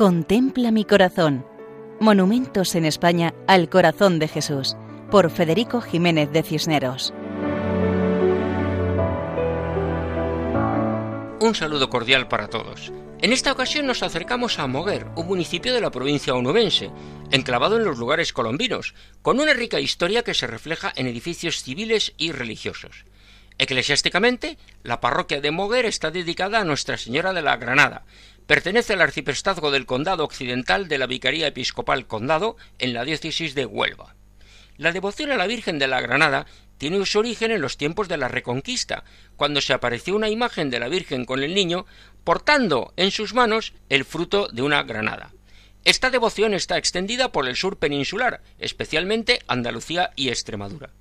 Contempla mi corazón. Monumentos en España al corazón de Jesús, por Federico Jiménez de Cisneros. Un saludo cordial para todos. En esta ocasión nos acercamos a Moguer, un municipio de la provincia onubense, enclavado en los lugares colombinos, con una rica historia que se refleja en edificios civiles y religiosos. Eclesiásticamente, la parroquia de Moguer está dedicada a Nuestra Señora de la Granada. Pertenece al arciprestazgo del Condado Occidental de la Vicaría Episcopal Condado en la diócesis de Huelva. La devoción a la Virgen de la Granada tiene su origen en los tiempos de la Reconquista, cuando se apareció una imagen de la Virgen con el niño portando en sus manos el fruto de una granada. Esta devoción está extendida por el sur peninsular, especialmente Andalucía y Extremadura.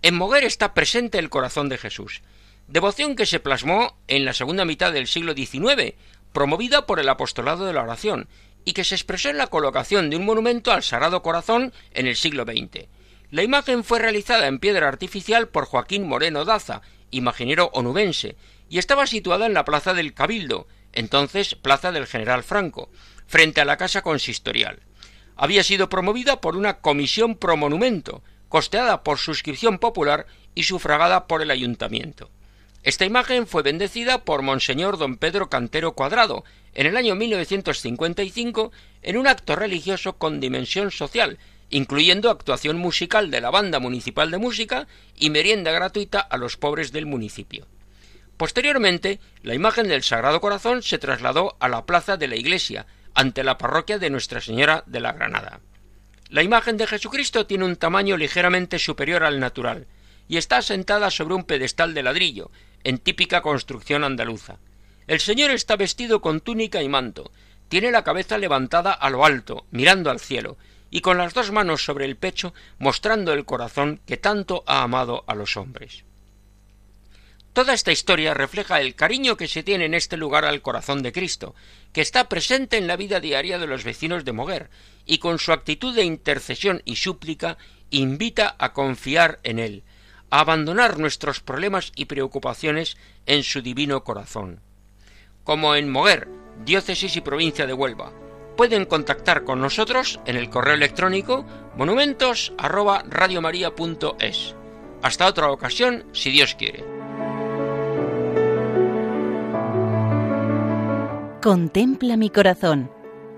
En Moguer está presente el corazón de Jesús, devoción que se plasmó en la segunda mitad del siglo XIX, promovida por el apostolado de la oración, y que se expresó en la colocación de un monumento al Sagrado Corazón en el siglo XX. La imagen fue realizada en piedra artificial por Joaquín Moreno Daza, imaginero onubense, y estaba situada en la plaza del Cabildo, entonces plaza del General Franco, frente a la casa consistorial. Había sido promovida por una comisión pro monumento, costeada por suscripción popular y sufragada por el ayuntamiento. Esta imagen fue bendecida por Monseñor don Pedro Cantero Cuadrado en el año 1955 en un acto religioso con dimensión social, incluyendo actuación musical de la Banda Municipal de Música y merienda gratuita a los pobres del municipio. Posteriormente, la imagen del Sagrado Corazón se trasladó a la plaza de la iglesia, ante la parroquia de Nuestra Señora de la Granada. La imagen de Jesucristo tiene un tamaño ligeramente superior al natural, y está sentada sobre un pedestal de ladrillo, en típica construcción andaluza. El Señor está vestido con túnica y manto, tiene la cabeza levantada a lo alto, mirando al cielo, y con las dos manos sobre el pecho mostrando el corazón que tanto ha amado a los hombres. Toda esta historia refleja el cariño que se tiene en este lugar al corazón de Cristo, que está presente en la vida diaria de los vecinos de Moguer, y con su actitud de intercesión y súplica invita a confiar en Él, a abandonar nuestros problemas y preocupaciones en su divino corazón. Como en Moguer, diócesis y provincia de Huelva, pueden contactar con nosotros en el correo electrónico monumentos@radiomaria.es. Hasta otra ocasión, si Dios quiere. Contempla mi corazón.